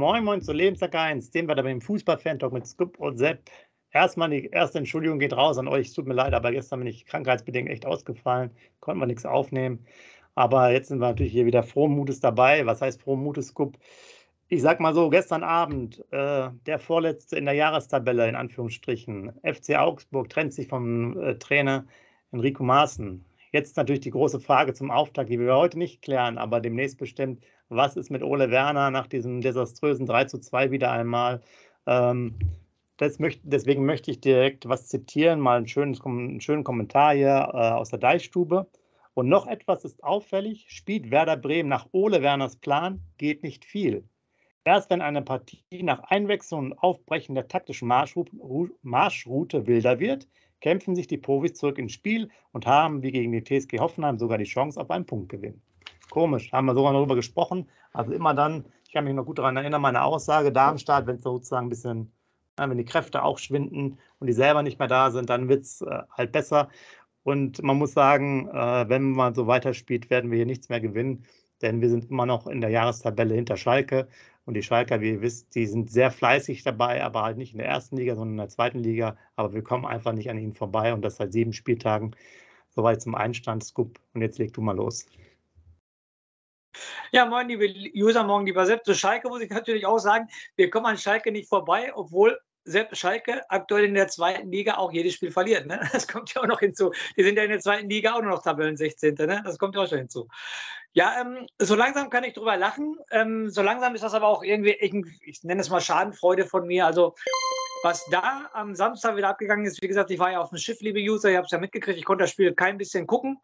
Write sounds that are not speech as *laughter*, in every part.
Moin Moin zu Lebenstag 1, den wir da beim Fußball-Fan-Talk mit Scoop und Sepp. Erstmal die erste Entschuldigung geht raus an euch. Es tut mir leid, aber gestern bin ich krankheitsbedingt echt ausgefallen, konnten wir nichts aufnehmen. Aber jetzt sind wir natürlich hier wieder frohen Mutes dabei. Was heißt frohen Mutes, Scoop? Ich sag mal so, gestern Abend, äh, der vorletzte in der Jahrestabelle, in Anführungsstrichen. FC Augsburg trennt sich vom äh, Trainer Enrico Maaßen. Jetzt natürlich die große Frage zum Auftakt, die wir heute nicht klären, aber demnächst bestimmt was ist mit Ole Werner nach diesem desaströsen 3 zu 2 wieder einmal. Ähm, möcht, deswegen möchte ich direkt was zitieren, mal ein schönes, einen schönen Kommentar hier äh, aus der Deichstube. Und noch etwas ist auffällig, spielt Werder Bremen nach Ole Werners Plan, geht nicht viel. Erst wenn eine Partie nach Einwechslung und Aufbrechen der taktischen Marschroute wilder wird, kämpfen sich die Profis zurück ins Spiel und haben wie gegen die TSG Hoffenheim sogar die Chance auf einen Punktgewinn. Komisch, haben wir sogar darüber gesprochen. Also immer dann, ich kann mich noch gut daran erinnern, meine Aussage, Darmstadt, wenn es sozusagen ein bisschen, wenn die Kräfte auch schwinden und die selber nicht mehr da sind, dann wird es äh, halt besser. Und man muss sagen, äh, wenn man so weiterspielt, werden wir hier nichts mehr gewinnen, denn wir sind immer noch in der Jahrestabelle hinter Schalke. Und die Schalker, wie ihr wisst, die sind sehr fleißig dabei, aber halt nicht in der ersten Liga, sondern in der zweiten Liga. Aber wir kommen einfach nicht an ihnen vorbei und das seit sieben Spieltagen. Soweit zum Einstand, Scoop. Und jetzt leg du mal los. Ja, moin, liebe User, morgen lieber Sepp. Zu Schalke muss ich natürlich auch sagen, wir kommen an Schalke nicht vorbei, obwohl Sepp Schalke aktuell in der zweiten Liga auch jedes Spiel verliert. Ne? Das kommt ja auch noch hinzu. Die sind ja in der zweiten Liga auch nur noch Tabellen 16. Ne? Das kommt ja auch schon hinzu. Ja, ähm, so langsam kann ich drüber lachen. Ähm, so langsam ist das aber auch irgendwie, ich, ich nenne es mal Schadenfreude von mir. Also, was da am Samstag wieder abgegangen ist, wie gesagt, ich war ja auf dem Schiff, liebe User, ihr habt es ja mitgekriegt, ich konnte das Spiel kein bisschen gucken.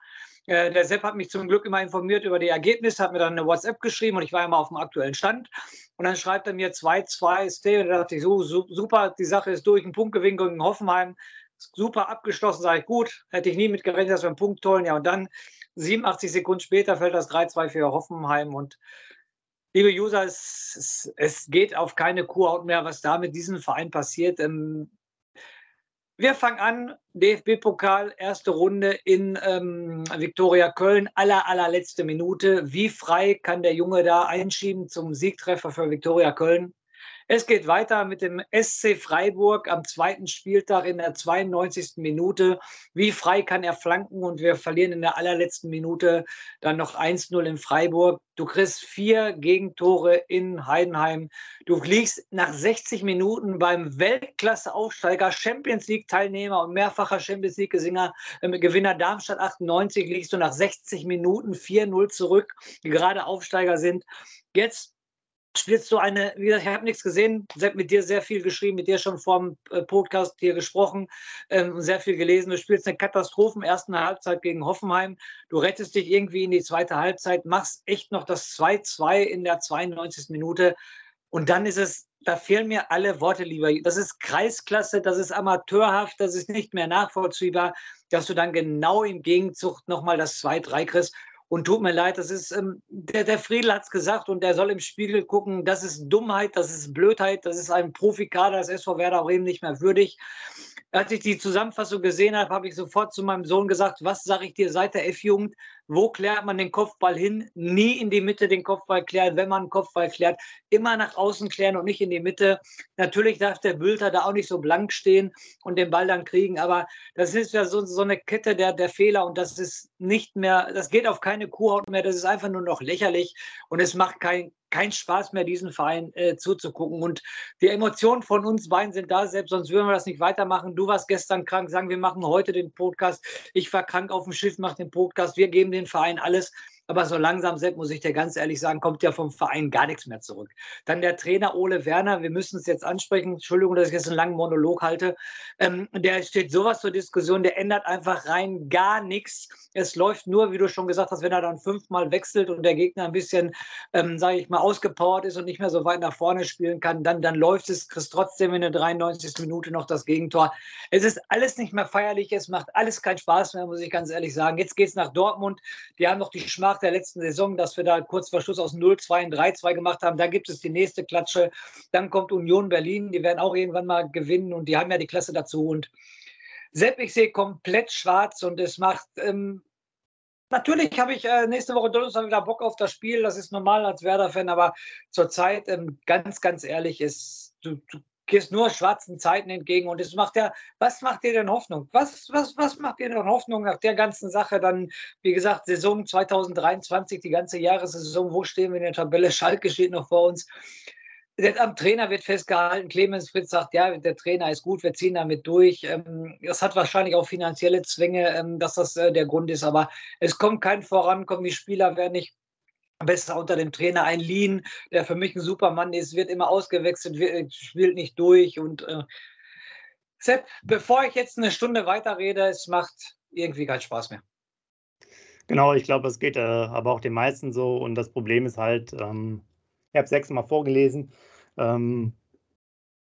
Äh, der Sepp hat mich zum Glück immer informiert über die Ergebnisse, hat mir dann eine WhatsApp geschrieben und ich war immer auf dem aktuellen Stand. Und dann schreibt er mir 2-2 Stay und da dachte ich, so, super, die Sache ist durch, ein Punktgewinn gegen Hoffenheim, super abgeschlossen, sage ich, gut, hätte ich nie mit gerechnet, dass wir einen Punkt holen. Ja, und dann 87 Sekunden später fällt das 3-2 für Hoffenheim und liebe User, es, es, es, geht auf keine Kuhhaut mehr, was da mit diesem Verein passiert. Ähm, wir fangen an, DFB-Pokal, erste Runde in ähm, Viktoria Köln, aller, allerletzte Minute. Wie frei kann der Junge da einschieben zum Siegtreffer für Viktoria Köln? Es geht weiter mit dem SC Freiburg am zweiten Spieltag in der 92. Minute. Wie frei kann er flanken? Und wir verlieren in der allerletzten Minute dann noch 1-0 in Freiburg. Du kriegst vier Gegentore in Heidenheim. Du liegst nach 60 Minuten beim Weltklasse-Aufsteiger, Champions League-Teilnehmer und mehrfacher Champions League-Gewinner äh, Darmstadt 98, liegst du nach 60 Minuten 4-0 zurück, die gerade Aufsteiger sind. Jetzt spielst du eine, wie gesagt, ich habe nichts gesehen, mit dir sehr viel geschrieben, mit dir schon vor dem äh, Podcast hier gesprochen, ähm, sehr viel gelesen. Du spielst eine Katastrophen ersten Halbzeit gegen Hoffenheim. Du rettest dich irgendwie in die zweite Halbzeit, machst echt noch das 2-2 in der 92. Minute. Und dann ist es, da fehlen mir alle Worte lieber. Das ist Kreisklasse, das ist amateurhaft, das ist nicht mehr nachvollziehbar, dass du dann genau im Gegenzug nochmal das 2-3 kriegst. Und tut mir leid, das ist, ähm, der, der Friedel hat es gesagt und der soll im Spiegel gucken, das ist Dummheit, das ist Blödheit, das ist ein Profikader des SV Werder Bremen nicht mehr würdig. Als ich die Zusammenfassung gesehen habe, habe ich sofort zu meinem Sohn gesagt, was sage ich dir seit der F-Jugend? Wo klärt man den Kopfball hin? Nie in die Mitte den Kopfball klären, wenn man einen Kopfball klärt. Immer nach außen klären und nicht in die Mitte. Natürlich darf der Bülter da auch nicht so blank stehen und den Ball dann kriegen, aber das ist ja so, so eine Kette der, der Fehler und das ist nicht mehr, das geht auf keine Kuhhaut mehr, das ist einfach nur noch lächerlich und es macht kein, kein Spaß mehr, diesen Verein äh, zuzugucken. Und die Emotionen von uns beiden sind da, selbst sonst würden wir das nicht weitermachen. Du warst gestern krank, sagen wir machen heute den Podcast. Ich war krank auf dem Schiff, mache den Podcast. Wir geben den Verein alles. Aber so langsam, Sepp, muss ich dir ganz ehrlich sagen, kommt ja vom Verein gar nichts mehr zurück. Dann der Trainer Ole Werner, wir müssen es jetzt ansprechen. Entschuldigung, dass ich jetzt einen langen Monolog halte. Ähm, der steht sowas zur Diskussion, der ändert einfach rein gar nichts. Es läuft nur, wie du schon gesagt hast, wenn er dann fünfmal wechselt und der Gegner ein bisschen, ähm, sage ich mal, ausgepowert ist und nicht mehr so weit nach vorne spielen kann, dann, dann läuft es, kriegst trotzdem in der 93. Minute noch das Gegentor. Es ist alles nicht mehr feierlich, es macht alles keinen Spaß mehr, muss ich ganz ehrlich sagen. Jetzt geht es nach Dortmund. Die haben noch die Schmach nach der letzten Saison, dass wir da kurz vor Schluss aus 0-2 ein 3-2 gemacht haben. Da gibt es die nächste Klatsche. Dann kommt Union Berlin, die werden auch irgendwann mal gewinnen und die haben ja die Klasse dazu. Und Sepp, ich sehe komplett schwarz und es macht, ähm, Natürlich habe ich äh, nächste Woche Donnerstag wieder Bock auf das Spiel. Das ist normal als Werder-Fan, aber zurzeit ähm, ganz, ganz ehrlich ist, du, du gehst nur schwarzen Zeiten entgegen und es macht ja, was macht dir denn Hoffnung? Was, was, was macht dir denn Hoffnung nach der ganzen Sache? Dann, wie gesagt, Saison 2023, die ganze Jahressaison, wo stehen wir in der Tabelle? Schalke steht noch vor uns. Am Trainer wird festgehalten, Clemens Fritz sagt, ja, der Trainer ist gut, wir ziehen damit durch. Ähm, das hat wahrscheinlich auch finanzielle Zwänge, ähm, dass das äh, der Grund ist, aber es kommt kein Vorankommen, die Spieler werden nicht besser unter dem Trainer ein Lean, der für mich ein Supermann ist, wird immer ausgewechselt, wird, spielt nicht durch. Und äh, Sepp, bevor ich jetzt eine Stunde weiterrede, es macht irgendwie keinen Spaß mehr. Genau, ich glaube, es geht äh, aber auch den meisten so. Und das Problem ist halt, ähm, ich habe sechsmal vorgelesen, ähm,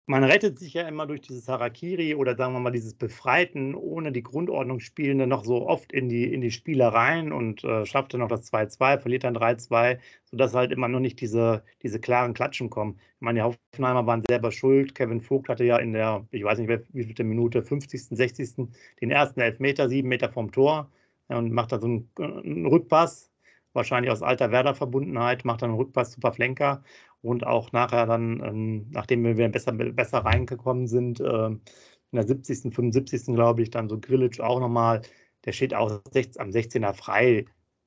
man rettet sich ja immer durch dieses Harakiri oder sagen wir mal dieses Befreiten ohne die Grundordnung spielende noch so oft in die, in die Spielereien und äh, schafft dann noch das 2-2, verliert dann 3-2, sodass halt immer noch nicht diese, diese klaren Klatschen kommen. Ich meine, die Hoffenheimer waren selber schuld. Kevin Vogt hatte ja in der, ich weiß nicht, wie vielte Minute, 50., 60. den ersten Elfmeter, sieben Meter vom Tor und macht da so einen, einen Rückpass, wahrscheinlich aus alter Werder-Verbundenheit, macht dann einen Rückpass zu Pavlenka und auch nachher dann, ähm, nachdem wir wieder besser, besser reingekommen sind, äh, in der 70., 75. glaube ich, dann so Grillitsch auch nochmal, der steht auch am 16er frei,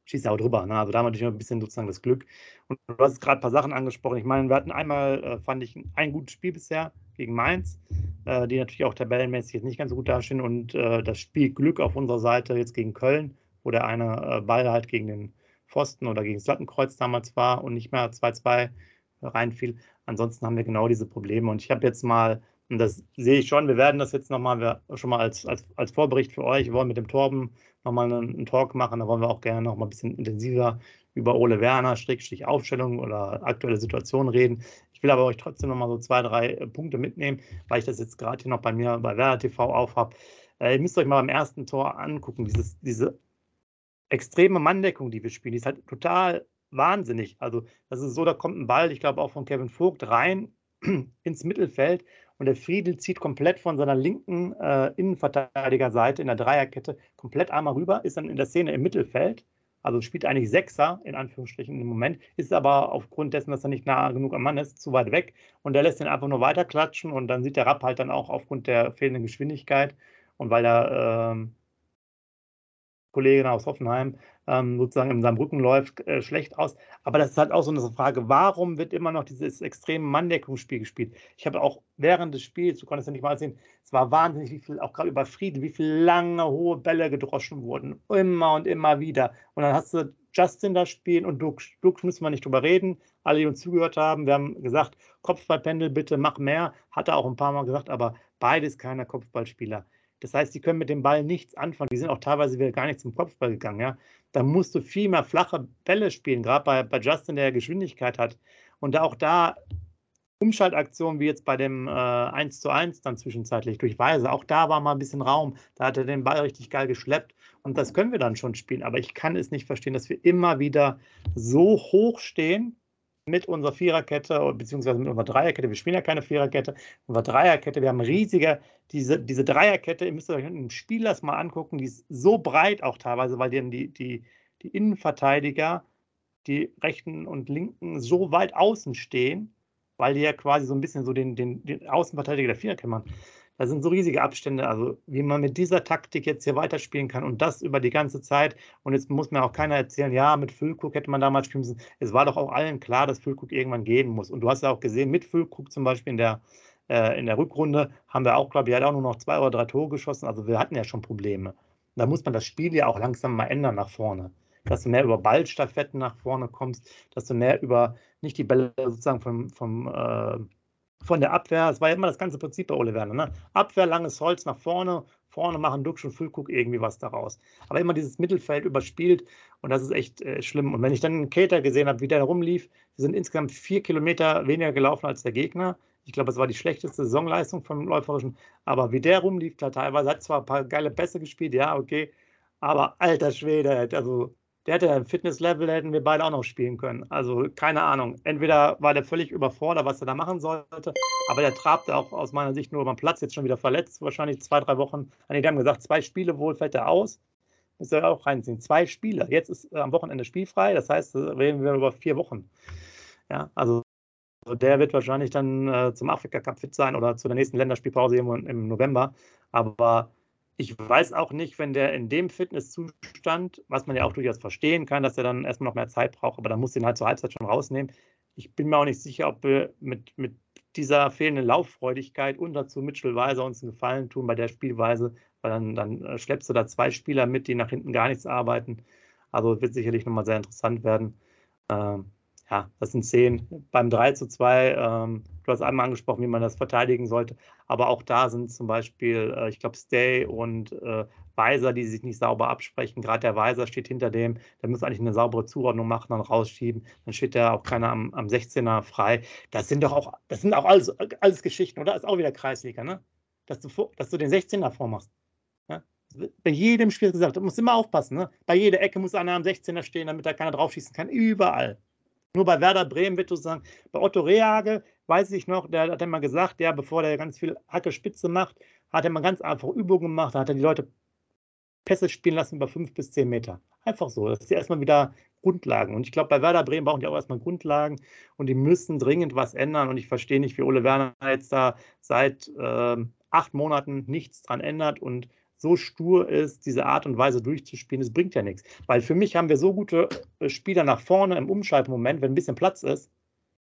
schießt auch drüber. Ne? Also da haben wir natürlich ein bisschen sozusagen das Glück. Und du hast gerade ein paar Sachen angesprochen. Ich meine, wir hatten einmal, äh, fand ich, ein gutes Spiel bisher gegen Mainz, äh, die natürlich auch tabellenmäßig jetzt nicht ganz so gut dastehen. Und äh, das Spiel Glück auf unserer Seite jetzt gegen Köln, wo der eine äh, Ball halt gegen den Pfosten oder gegen das Lattenkreuz damals war und nicht mehr 2-2 reinfiel. Ansonsten haben wir genau diese Probleme. Und ich habe jetzt mal, und das sehe ich schon, wir werden das jetzt nochmal schon mal als, als, als Vorbericht für euch, wir wollen mit dem Torben nochmal einen, einen Talk machen. Da wollen wir auch gerne nochmal ein bisschen intensiver über Ole Werner, Strickstich Aufstellung oder aktuelle Situation reden. Ich will aber euch trotzdem nochmal so zwei, drei äh, Punkte mitnehmen, weil ich das jetzt gerade hier noch bei mir bei Werder TV aufhab. Äh, ihr müsst euch mal beim ersten Tor angucken, dieses, diese extreme Manndeckung, die wir spielen, die ist halt total wahnsinnig. Also das ist so, da kommt ein Ball, ich glaube auch von Kevin Vogt rein *clears throat* ins Mittelfeld und der Friedel zieht komplett von seiner linken äh, Innenverteidigerseite in der Dreierkette komplett einmal rüber, ist dann in der Szene im Mittelfeld, also spielt eigentlich Sechser in Anführungsstrichen im Moment, ist aber aufgrund dessen, dass er nicht nah genug am Mann ist, zu weit weg und der lässt ihn einfach nur weiter klatschen und dann sieht der Rapp halt dann auch aufgrund der fehlenden Geschwindigkeit und weil er äh, Kollege aus Hoffenheim ähm, sozusagen in seinem Rücken läuft, äh, schlecht aus. Aber das ist halt auch so eine Frage, warum wird immer noch dieses extreme Manndeckungsspiel gespielt? Ich habe auch während des Spiels, du konntest ja nicht mal sehen, es war wahnsinnig, wie viel, auch gerade über Frieden, wie viele lange, hohe Bälle gedroschen wurden. Immer und immer wieder. Und dann hast du Justin da spielen und Duke. Duke müssen wir nicht drüber reden. Alle, die uns zugehört haben, wir haben gesagt, Kopfballpendel bitte, mach mehr. Hat er auch ein paar Mal gesagt, aber beides keine Kopfballspieler. Das heißt, die können mit dem Ball nichts anfangen. Die sind auch teilweise wieder gar nicht zum Kopfball gegangen. Ja? Da musst du viel mehr flache Bälle spielen, gerade bei, bei Justin, der Geschwindigkeit hat. Und auch da Umschaltaktionen wie jetzt bei dem äh, 1 zu 1 dann zwischenzeitlich durch Weise. Auch da war mal ein bisschen Raum. Da hat er den Ball richtig geil geschleppt. Und das können wir dann schon spielen. Aber ich kann es nicht verstehen, dass wir immer wieder so hoch stehen mit unserer Viererkette, beziehungsweise mit unserer Dreierkette. Wir spielen ja keine Viererkette, unsere Dreierkette. Wir haben riesige, diese, diese Dreierkette, ihr müsst euch im Spiel das mal angucken, die ist so breit auch teilweise, weil die, die, die, die Innenverteidiger, die rechten und linken so weit außen stehen, weil die ja quasi so ein bisschen so den, den, den Außenverteidiger der Viererkette machen. Da sind so riesige Abstände. Also, wie man mit dieser Taktik jetzt hier weiterspielen kann und das über die ganze Zeit. Und jetzt muss mir auch keiner erzählen, ja, mit Füllkrug hätte man damals spielen müssen. Es war doch auch allen klar, dass Füllkrug irgendwann gehen muss. Und du hast ja auch gesehen, mit Füllkrug zum Beispiel in der, äh, in der Rückrunde haben wir auch, glaube ich, er hat auch nur noch zwei oder drei Tore geschossen. Also, wir hatten ja schon Probleme. Da muss man das Spiel ja auch langsam mal ändern nach vorne. Dass du mehr über Ballstaffetten nach vorne kommst, dass du mehr über nicht die Bälle sozusagen vom, vom äh, von der Abwehr, es war ja immer das ganze Prinzip bei Ole Werner, ne? Abwehr, langes Holz nach vorne, vorne machen Duxch und Füllkuck irgendwie was daraus. Aber immer dieses Mittelfeld überspielt und das ist echt äh, schlimm. Und wenn ich dann einen Kater gesehen habe, wie der rumlief, wir sind insgesamt vier Kilometer weniger gelaufen als der Gegner. Ich glaube, es war die schlechteste Saisonleistung vom Läuferischen. Aber wie der rumlief, klar, teilweise hat zwar ein paar geile Pässe gespielt, ja, okay. Aber alter Schwede, also der hätte ein Fitnesslevel, hätten wir beide auch noch spielen können. Also keine Ahnung. Entweder war der völlig überfordert, was er da machen sollte, aber der trabte auch aus meiner Sicht nur über den Platz, jetzt schon wieder verletzt, wahrscheinlich zwei, drei Wochen. Ah, nee, die haben gesagt, zwei Spiele wohl fällt er aus. Müsst ihr auch reinziehen. Zwei Spiele. Jetzt ist äh, am Wochenende spielfrei, das heißt, äh, reden wir über vier Wochen. Ja, also der wird wahrscheinlich dann äh, zum Afrika Cup fit sein oder zu der nächsten Länderspielpause im November. Aber ich weiß auch nicht, wenn der in dem Fitnesszustand, was man ja auch durchaus verstehen kann, dass er dann erstmal noch mehr Zeit braucht, aber dann muss ihn halt zur Halbzeit schon rausnehmen. Ich bin mir auch nicht sicher, ob wir mit, mit dieser fehlenden Lauffreudigkeit und dazu Mitchell Weiser uns einen Gefallen tun bei der Spielweise, weil dann, dann äh, schleppst du da zwei Spieler mit, die nach hinten gar nichts arbeiten. Also wird sicherlich nochmal sehr interessant werden. Ähm, ja, das sind zehn. Beim 3 zu 2, ähm, du hast einmal angesprochen, wie man das verteidigen sollte, aber auch da sind zum Beispiel, äh, ich glaube, Stay und äh, Weiser, die sich nicht sauber absprechen. Gerade der Weiser steht hinter dem, der muss eigentlich eine saubere Zuordnung machen, dann rausschieben. Dann steht da auch keiner am, am 16er frei. Das sind doch auch, das sind auch alles, alles Geschichten, oder? Ist auch wieder Kreisliga, ne? Dass du, dass du den 16er vormachst. Ja? Bei jedem Spiel gesagt, du musst immer aufpassen, ne? Bei jeder Ecke muss einer am 16er stehen, damit da keiner draufschießen kann. Überall. Nur bei Werder Bremen wird du sagen, bei Otto Rehage weiß ich noch, der hat immer gesagt, ja, bevor der ganz viel Hacke Spitze macht, hat er mal ganz einfach Übungen gemacht, da hat er die Leute Pässe spielen lassen über fünf bis zehn Meter. Einfach so. Das ist ja erstmal wieder Grundlagen. Und ich glaube, bei Werder Bremen brauchen die auch erstmal Grundlagen und die müssen dringend was ändern. Und ich verstehe nicht, wie Ole Werner jetzt da seit äh, acht Monaten nichts dran ändert und so stur ist, diese Art und Weise durchzuspielen, das bringt ja nichts. Weil für mich haben wir so gute äh, Spieler nach vorne im Umschaltmoment, wenn ein bisschen Platz ist.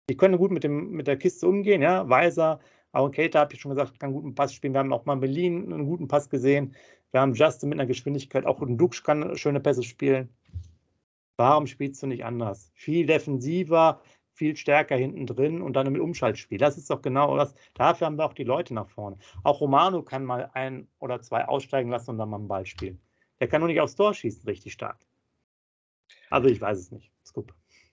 Die können gut mit, dem, mit der Kiste umgehen, ja. Weiser, Aaron Cater, habe ich schon gesagt, kann guten Pass spielen. Wir haben auch mal in Berlin einen guten Pass gesehen. Wir haben Justin mit einer Geschwindigkeit, auch ein Dux kann schöne Pässe spielen. Warum spielst du nicht anders? Viel defensiver, viel stärker hinten drin und dann mit Umschaltspiel. Das ist doch genau das. Dafür haben wir auch die Leute nach vorne. Auch Romano kann mal ein oder zwei aussteigen lassen und dann mal einen Ball spielen. Der kann nur nicht aufs Tor schießen, richtig stark. Also ich weiß es nicht.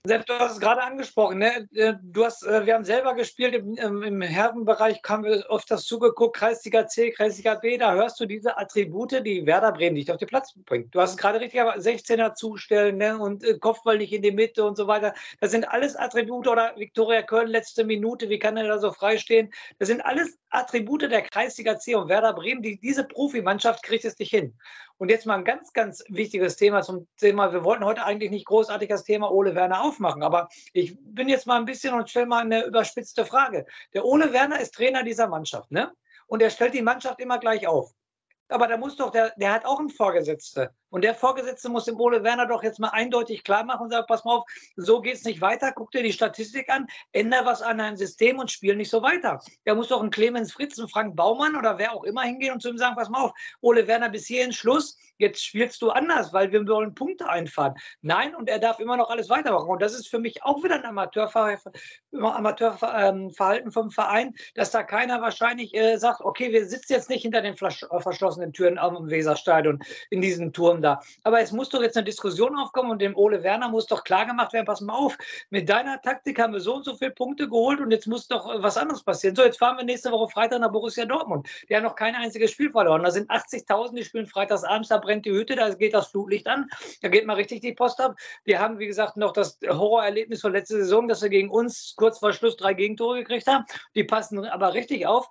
Sepp, du hast es gerade angesprochen. Ne? Äh, du hast, äh, wir haben selber gespielt im, im Herrenbereich, haben wir oft das zugeguckt, Kreisliga C, Kreisliga B, da hörst du diese Attribute, die Werder Bremen nicht auf den Platz bringt. Du hast es gerade richtig, 16er zustellen ne? und äh, Kopfball nicht in die Mitte und so weiter. Das sind alles Attribute oder Viktoria Köln, letzte Minute, wie kann er da so freistehen? Das sind alles Attribute der Kreisliga C und Werder Bremen, die, diese Profimannschaft kriegt es nicht hin. Und jetzt mal ein ganz, ganz wichtiges Thema zum Thema. Wir wollten heute eigentlich nicht großartig das Thema Ole Werner aufmachen, aber ich bin jetzt mal ein bisschen und stelle mal eine überspitzte Frage. Der Ole Werner ist Trainer dieser Mannschaft, ne? Und er stellt die Mannschaft immer gleich auf. Aber da muss doch, der, der hat auch einen Vorgesetzten. Und der Vorgesetzte muss dem Ole Werner doch jetzt mal eindeutig klar machen und sagen, pass mal auf, so geht es nicht weiter, guck dir die Statistik an, ändere was an deinem System und spiel nicht so weiter. Da muss doch ein Clemens Fritz, ein Frank Baumann oder wer auch immer hingehen und zu ihm sagen, pass mal auf, Ole Werner, bis hierhin Schluss, jetzt spielst du anders, weil wir wollen Punkte einfahren. Nein, und er darf immer noch alles weitermachen. Und das ist für mich auch wieder ein Amateurverhalten vom Verein, dass da keiner wahrscheinlich äh, sagt, okay, wir sitzen jetzt nicht hinter den äh, verschlossenen Türen am Weserstadion in diesem Turm Diskussion da. Aber es muss doch jetzt eine Diskussion aufkommen und dem Ole Werner muss doch klar gemacht werden, pass mal auf, mit deiner Taktik haben wir so und so viele Punkte geholt und jetzt muss doch was anderes passieren. So, jetzt fahren wir nächste Woche Freitag nach Borussia Dortmund. Die haben noch kein einziges Spiel verloren. Da sind 80.000, die spielen freitags abends, da brennt die Hütte, da geht das Flutlicht an, da geht mal richtig die Post ab. Wir haben, wie gesagt, noch das Horrorerlebnis von letzter Saison, dass wir gegen uns kurz vor Schluss drei Gegentore gekriegt haben. Die passen aber richtig auf.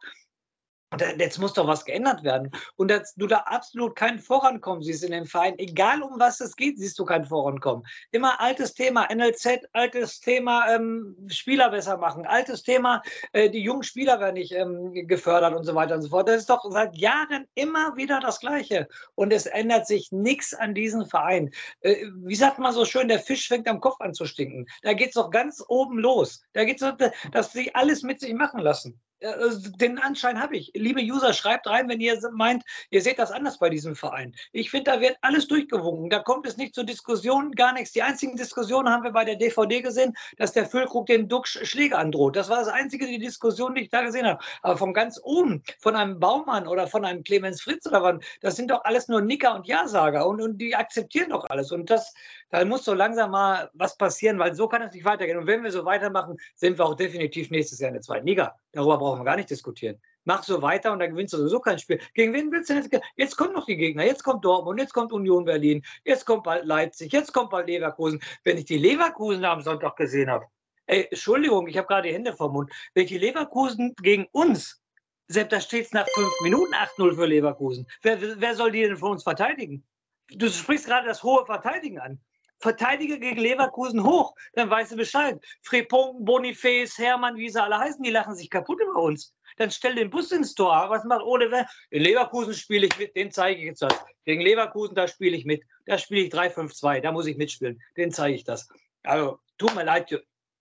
Jetzt muss doch was geändert werden. Und dass du da absolut kein Vorankommen siehst in dem Verein, egal um was es geht, siehst du kein Vorankommen. Immer altes Thema, NLZ, altes Thema, ähm, Spieler besser machen, altes Thema, äh, die jungen Spieler werden nicht ähm, gefördert und so weiter und so fort. Das ist doch seit Jahren immer wieder das Gleiche. Und es ändert sich nichts an diesem Verein. Äh, wie sagt man so schön, der Fisch fängt am Kopf an zu stinken. Da geht es doch ganz oben los. Da geht es so, dass sie alles mit sich machen lassen. Äh, also den Anschein habe ich. Liebe User, schreibt rein, wenn ihr meint, ihr seht das anders bei diesem Verein. Ich finde, da wird alles durchgewunken. Da kommt es nicht zur Diskussion, gar nichts. Die einzigen Diskussionen haben wir bei der DVD gesehen, dass der Füllkrug den Duxch Schläge androht. Das war das einzige, die Diskussion, die ich da gesehen habe. Aber von ganz oben, von einem Baumann oder von einem Clemens Fritz oder was, das sind doch alles nur Nicker und Ja-Sager und, und die akzeptieren doch alles. Und das, da muss so langsam mal was passieren, weil so kann es nicht weitergehen. Und wenn wir so weitermachen, sind wir auch definitiv nächstes Jahr in der zweiten Liga. Darüber brauchen wir gar nicht diskutieren. Mach so weiter und dann gewinnst du sowieso kein Spiel. Gegen wen willst du denn jetzt? Jetzt kommen noch die Gegner. Jetzt kommt Dortmund, jetzt kommt Union Berlin, jetzt kommt bald Leipzig, jetzt kommt bald Leverkusen. Wenn ich die Leverkusen am Sonntag gesehen habe, ey, Entschuldigung, ich habe gerade die Hände vom Mund. Wenn ich die Leverkusen gegen uns, selbst da steht es nach fünf Minuten 8-0 für Leverkusen. Wer, wer soll die denn von uns verteidigen? du sprichst gerade das hohe Verteidigen an. Verteidiger gegen Leverkusen hoch, dann weißt du Bescheid. Frepon, Boniface, Hermann, wie sie alle heißen, die lachen sich kaputt über uns. Dann stell den Bus ins Tor. Was macht Ole In Leverkusen spiele ich mit, den zeige ich jetzt das. Gegen Leverkusen, da spiele ich mit. Da spiele ich 3-5-2, da muss ich mitspielen. Den zeige ich das. Also, tut mir leid,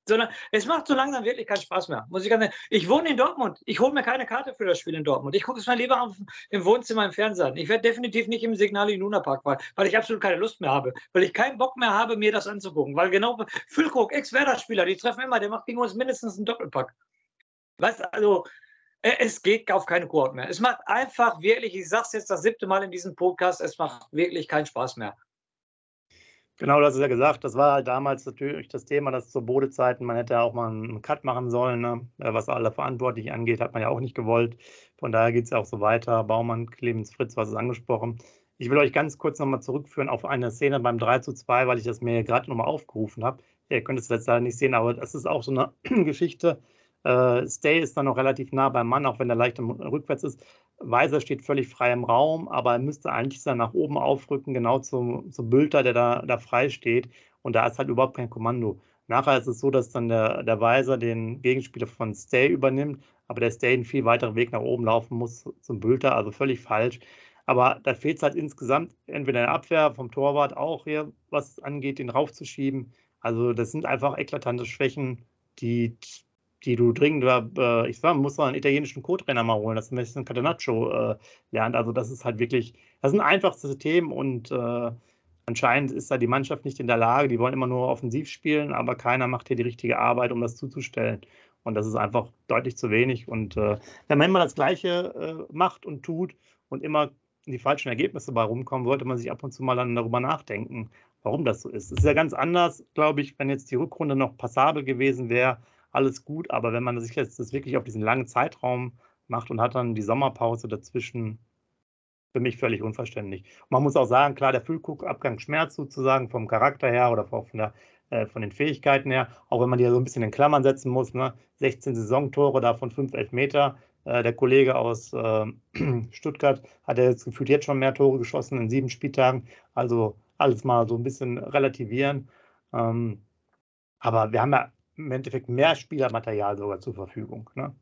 sondern es macht so langsam wirklich keinen Spaß mehr. Muss ich ganz Ich wohne in Dortmund. Ich hole mir keine Karte für das Spiel in Dortmund. Ich gucke es mal lieber auf, im Wohnzimmer im Fernsehen. Ich werde definitiv nicht im Signal in Luna Park fahren, weil ich absolut keine Lust mehr habe. Weil ich keinen Bock mehr habe, mir das anzugucken. Weil genau Füllkrug, Ex-Werder-Spieler, die treffen immer, der macht gegen uns mindestens einen Doppelpack. Du, also äh, es geht auf keine Kurve mehr. Es macht einfach wirklich, ich sage es jetzt das siebte Mal in diesem Podcast, es macht wirklich keinen Spaß mehr. Genau, hast es ja gesagt, das war halt damals natürlich das Thema, dass zu Bodezeiten, man hätte ja auch mal einen Cut machen sollen, ne? was alle Verantwortlichen angeht, hat man ja auch nicht gewollt. Von daher geht es ja auch so weiter. Baumann, Clemens Fritz, was ist angesprochen. Ich will euch ganz kurz nochmal zurückführen auf eine Szene beim 3 zu 2, weil ich das mir gerade nochmal aufgerufen habe. Ihr könnt es jetzt leider nicht sehen, aber das ist auch so eine *clears throat* Geschichte. Äh, Stay ist dann noch relativ nah beim Mann, auch wenn er leicht rückwärts ist. Weiser steht völlig frei im Raum, aber er müsste eigentlich dann nach oben aufrücken, genau zum, zum Bülter, der da, da frei steht. Und da ist halt überhaupt kein Kommando. Nachher ist es so, dass dann der, der Weiser den Gegenspieler von Stay übernimmt, aber der Stay einen viel weiteren Weg nach oben laufen muss zum Bülter, also völlig falsch. Aber da fehlt es halt insgesamt entweder in der Abwehr vom Torwart auch hier, was es angeht, den raufzuschieben. Also das sind einfach eklatante Schwächen, die die du dringend, äh, ich sag, muss mal einen italienischen Co-Trainer mal holen, dass ein bisschen Catenaccio äh, lernt. Also das ist halt wirklich, das sind einfachste Themen und äh, anscheinend ist da die Mannschaft nicht in der Lage, die wollen immer nur offensiv spielen, aber keiner macht hier die richtige Arbeit, um das zuzustellen. Und das ist einfach deutlich zu wenig. Und äh, wenn man das Gleiche äh, macht und tut und immer die falschen Ergebnisse bei rumkommen, sollte man sich ab und zu mal dann darüber nachdenken, warum das so ist. Es ist ja ganz anders, glaube ich, wenn jetzt die Rückrunde noch passabel gewesen wäre, alles gut, aber wenn man sich jetzt das wirklich auf diesen langen Zeitraum macht und hat dann die Sommerpause dazwischen, für mich völlig unverständlich. Man muss auch sagen, klar, der Füllkrug-Abgang schmerzt sozusagen vom Charakter her oder von, der, äh, von den Fähigkeiten her, auch wenn man die ja so ein bisschen in Klammern setzen muss. Ne? 16 Saisontore, davon 5 Elfmeter. Äh, der Kollege aus äh, *clears throat* Stuttgart hat ja jetzt gefühlt jetzt schon mehr Tore geschossen in sieben Spieltagen. Also alles mal so ein bisschen relativieren. Ähm, aber wir haben ja im Endeffekt mehr Spielermaterial sogar zur Verfügung. Ne?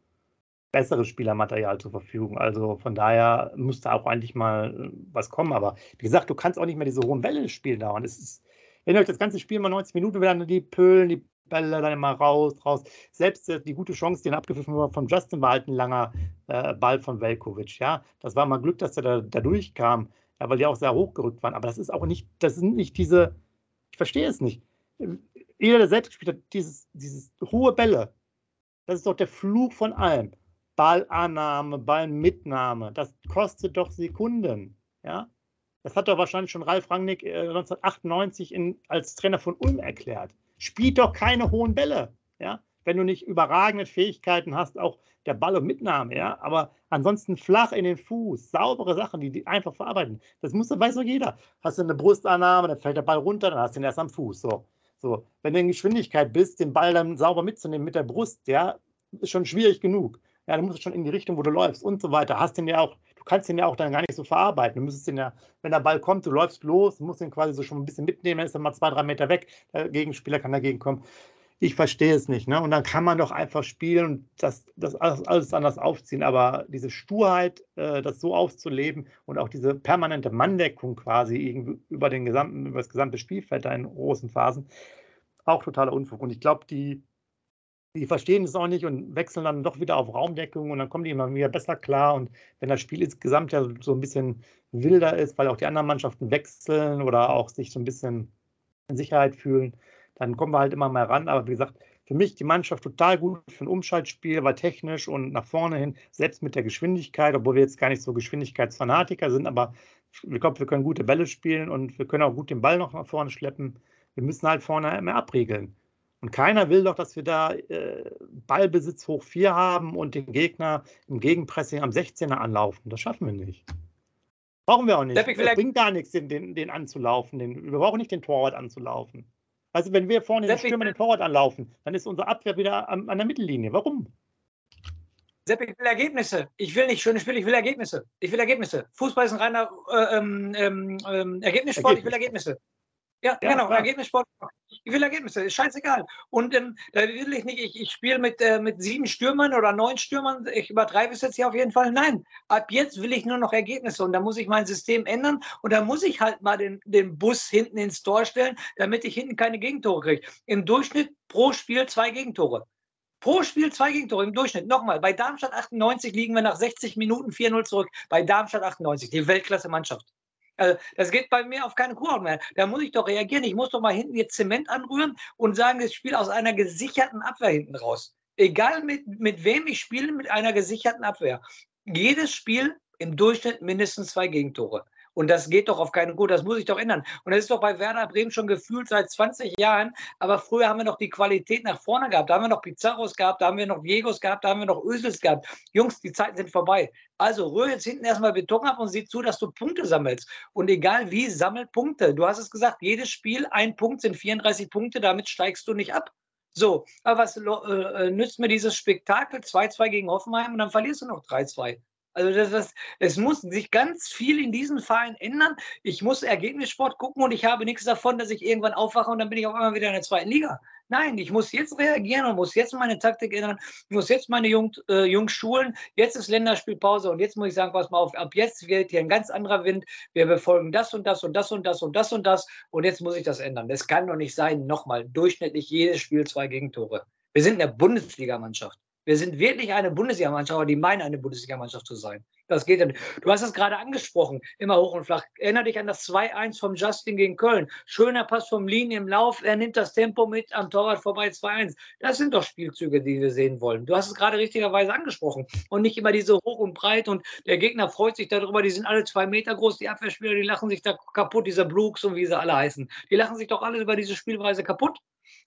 Besseres Spielermaterial zur Verfügung. Also von daher müsste auch eigentlich mal äh, was kommen. Aber wie gesagt, du kannst auch nicht mehr diese hohen Bälle spielen dauern. Es ist, wenn euch das ganze Spiel mal 90 Minuten werden die Pölen, die Bälle dann immer raus, raus. Selbst äh, die gute Chance, den abgepfiffen war von Justin, war halt ein langer äh, Ball von Velkovic. Ja, das war mal Glück, dass er da, da durchkam, ja, weil die auch sehr hochgerückt waren. Aber das ist auch nicht, das sind nicht diese, ich verstehe es nicht jeder, der selbst gespielt hat, dieses, dieses hohe Bälle, das ist doch der Fluch von allem. Ballannahme, Ballmitnahme, das kostet doch Sekunden. Ja? Das hat doch wahrscheinlich schon Ralf Rangnick äh, 1998 in, als Trainer von Ulm erklärt. Spielt doch keine hohen Bälle. Ja? Wenn du nicht überragende Fähigkeiten hast, auch der Ball und Mitnahme, ja, aber ansonsten flach in den Fuß, saubere Sachen, die, die einfach verarbeiten. Das muss, weiß doch jeder. Hast du eine Brustannahme, dann fällt der Ball runter, dann hast du ihn erst am Fuß. So. So, wenn du in Geschwindigkeit bist, den Ball dann sauber mitzunehmen mit der Brust, ja, ist schon schwierig genug. Ja, du musst schon in die Richtung, wo du läufst und so weiter. Hast den ja auch, du kannst den ja auch dann gar nicht so verarbeiten. Du müsstest den ja, wenn der Ball kommt, du läufst los, musst den quasi so schon ein bisschen mitnehmen, dann ist er mal zwei, drei Meter weg. Der Gegenspieler kann dagegen kommen. Ich verstehe es nicht. Ne? Und dann kann man doch einfach spielen und das, das alles, anders aufziehen. Aber diese Sturheit, äh, das so auszuleben und auch diese permanente Manndeckung quasi über, den gesamten, über das gesamte Spielfeld da in großen Phasen, auch totaler Unfug. Und ich glaube, die, die verstehen es auch nicht und wechseln dann doch wieder auf Raumdeckung und dann kommen die immer wieder besser klar. Und wenn das Spiel insgesamt ja so ein bisschen wilder ist, weil auch die anderen Mannschaften wechseln oder auch sich so ein bisschen in Sicherheit fühlen, dann kommen wir halt immer mehr ran. Aber wie gesagt, für mich die Mannschaft total gut für ein Umschaltspiel, weil technisch und nach vorne hin, selbst mit der Geschwindigkeit, obwohl wir jetzt gar nicht so Geschwindigkeitsfanatiker sind, aber ich glaube, wir können gute Bälle spielen und wir können auch gut den Ball noch nach vorne schleppen. Wir müssen halt vorne mehr abriegeln. Und keiner will doch, dass wir da äh, Ballbesitz hoch 4 haben und den Gegner im Gegenpressing am 16er anlaufen. Das schaffen wir nicht. Brauchen wir auch nicht. Es bringt gar nichts, den, den, den anzulaufen. Den, wir brauchen nicht den Torwart anzulaufen. Also wenn wir vorne den Stürmer den Torwart anlaufen, dann ist unsere Abwehr wieder an, an der Mittellinie. Warum? Sepp, ich will Ergebnisse. Ich will nicht schöne Spiele, ich will Ergebnisse. Ich will Ergebnisse. Fußball ist ein reiner äh, ähm, ähm, ähm Ergebnissport, Ergebnis. ich will Ergebnisse. Ja, ja genau, klar. Ergebnissport. Ich will Ergebnisse, ist scheißegal. Und ähm, da will ich nicht, ich, ich spiele mit, äh, mit sieben Stürmern oder neun Stürmern, ich übertreibe es jetzt hier auf jeden Fall. Nein, ab jetzt will ich nur noch Ergebnisse und da muss ich mein System ändern und da muss ich halt mal den, den Bus hinten ins Tor stellen, damit ich hinten keine Gegentore kriege. Im Durchschnitt pro Spiel zwei Gegentore. Pro Spiel zwei Gegentore im Durchschnitt. Nochmal, bei Darmstadt 98 liegen wir nach 60 Minuten 4-0 zurück. Bei Darmstadt 98, die Weltklasse-Mannschaft. Also das geht bei mir auf keine Kuhhaut mehr. Da muss ich doch reagieren. Ich muss doch mal hinten jetzt Zement anrühren und sagen, das Spiel aus einer gesicherten Abwehr hinten raus. Egal mit, mit wem ich spiele, mit einer gesicherten Abwehr. Jedes Spiel im Durchschnitt mindestens zwei Gegentore. Und das geht doch auf keinen Gut, das muss ich doch ändern. Und das ist doch bei Werder Bremen schon gefühlt seit 20 Jahren. Aber früher haben wir noch die Qualität nach vorne gehabt. Da haben wir noch Pizarros gehabt, da haben wir noch Diegos gehabt, da haben wir noch Ösels gehabt. Jungs, die Zeiten sind vorbei. Also rühr jetzt hinten erstmal Beton ab und sieh zu, dass du Punkte sammelst. Und egal wie, sammel Punkte. Du hast es gesagt, jedes Spiel, ein Punkt sind 34 Punkte, damit steigst du nicht ab. So, aber was äh, äh nützt mir dieses Spektakel 2-2 gegen Hoffenheim und dann verlierst du noch 3-2? Also das, das, es muss sich ganz viel in diesem Verein ändern. Ich muss Ergebnissport gucken und ich habe nichts davon, dass ich irgendwann aufwache und dann bin ich auf einmal wieder in der zweiten Liga. Nein, ich muss jetzt reagieren und muss jetzt meine Taktik ändern. Ich muss jetzt meine Jung, äh, Jungs schulen. Jetzt ist Länderspielpause und jetzt muss ich sagen, pass mal auf, ab jetzt wird hier ein ganz anderer Wind. Wir befolgen das und das und das und das und das und das und jetzt muss ich das ändern. Das kann doch nicht sein, nochmal, durchschnittlich jedes Spiel zwei Gegentore. Wir sind eine Bundesligamannschaft. Wir sind wirklich eine Bundesligamannschaft, aber die meinen, eine Bundesligamannschaft zu sein. Das geht ja nicht. Du hast es gerade angesprochen, immer hoch und flach. Erinner dich an das 2-1 vom Justin gegen Köln. Schöner Pass vom Linie im Lauf. Er nimmt das Tempo mit am Torwart vorbei 2-1. Das sind doch Spielzüge, die wir sehen wollen. Du hast es gerade richtigerweise angesprochen. Und nicht immer diese hoch und breit und der Gegner freut sich darüber. Die sind alle zwei Meter groß, die Abwehrspieler, die lachen sich da kaputt, dieser Brooks und wie sie alle heißen. Die lachen sich doch alle über diese Spielweise kaputt.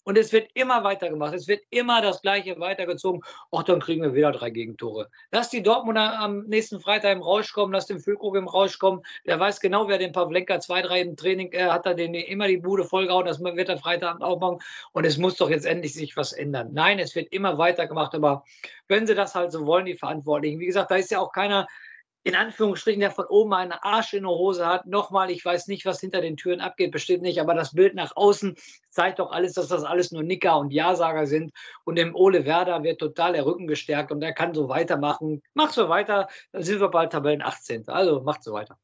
Und es wird immer weitergemacht. Es wird immer das Gleiche weitergezogen. Ach, dann kriegen wir wieder drei Gegentore. Lass die Dortmunder am nächsten Freitag im Rausch kommen, lass den Füllkrug im Rausch kommen. Der weiß genau, wer den Pavlenka zwei, drei im Training äh, hat, er den immer die Bude vollgehauen. Das wird er Freitagabend auch machen. Und es muss doch jetzt endlich sich was ändern. Nein, es wird immer weitergemacht. Aber wenn sie das halt so wollen, die Verantwortlichen, wie gesagt, da ist ja auch keiner in Anführungsstrichen, der von oben einen Arsch in der Hose hat. Nochmal, ich weiß nicht, was hinter den Türen abgeht, bestimmt nicht, aber das Bild nach außen zeigt doch alles, dass das alles nur Nicker und Ja-Sager sind. Und dem Ole Werder wird total der Rücken gestärkt und er kann so weitermachen. Mach so weiter, dann sind wir bald Tabellen 18. Also macht so weiter.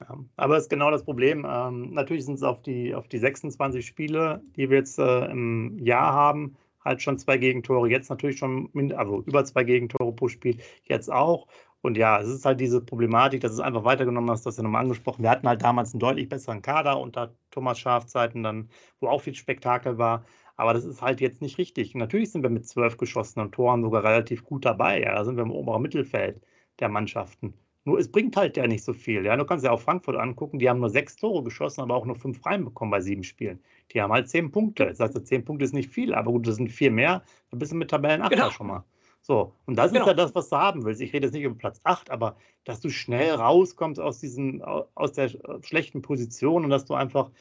Ja, aber ist genau das Problem. Ähm, natürlich sind es auf die, auf die 26 Spiele, die wir jetzt äh, im Jahr haben, halt schon zwei Gegentore. Jetzt natürlich schon, also über zwei Gegentore pro Spiel. Jetzt auch. Und ja, es ist halt diese Problematik, dass es einfach weitergenommen hast, das ja nochmal angesprochen. Wir hatten halt damals einen deutlich besseren Kader unter Thomas Schafzeiten, dann, wo auch viel Spektakel war. Aber das ist halt jetzt nicht richtig. Natürlich sind wir mit zwölf geschossenen Toren sogar relativ gut dabei. Ja, da sind wir im oberen Mittelfeld der Mannschaften. Nur es bringt halt ja nicht so viel. Ja, du kannst ja auch Frankfurt angucken, die haben nur sechs Tore geschossen, aber auch nur fünf reinbekommen bei sieben Spielen. Die haben halt zehn Punkte. Sagst du, zehn Punkte ist nicht viel, aber gut, das sind vier mehr, dann bist du mit Tabellen 8 genau. schon mal. So, und das genau. ist ja das, was du haben willst. Ich rede jetzt nicht über Platz 8, aber dass du schnell rauskommst aus, diesen, aus der äh, schlechten Position und dass du einfach,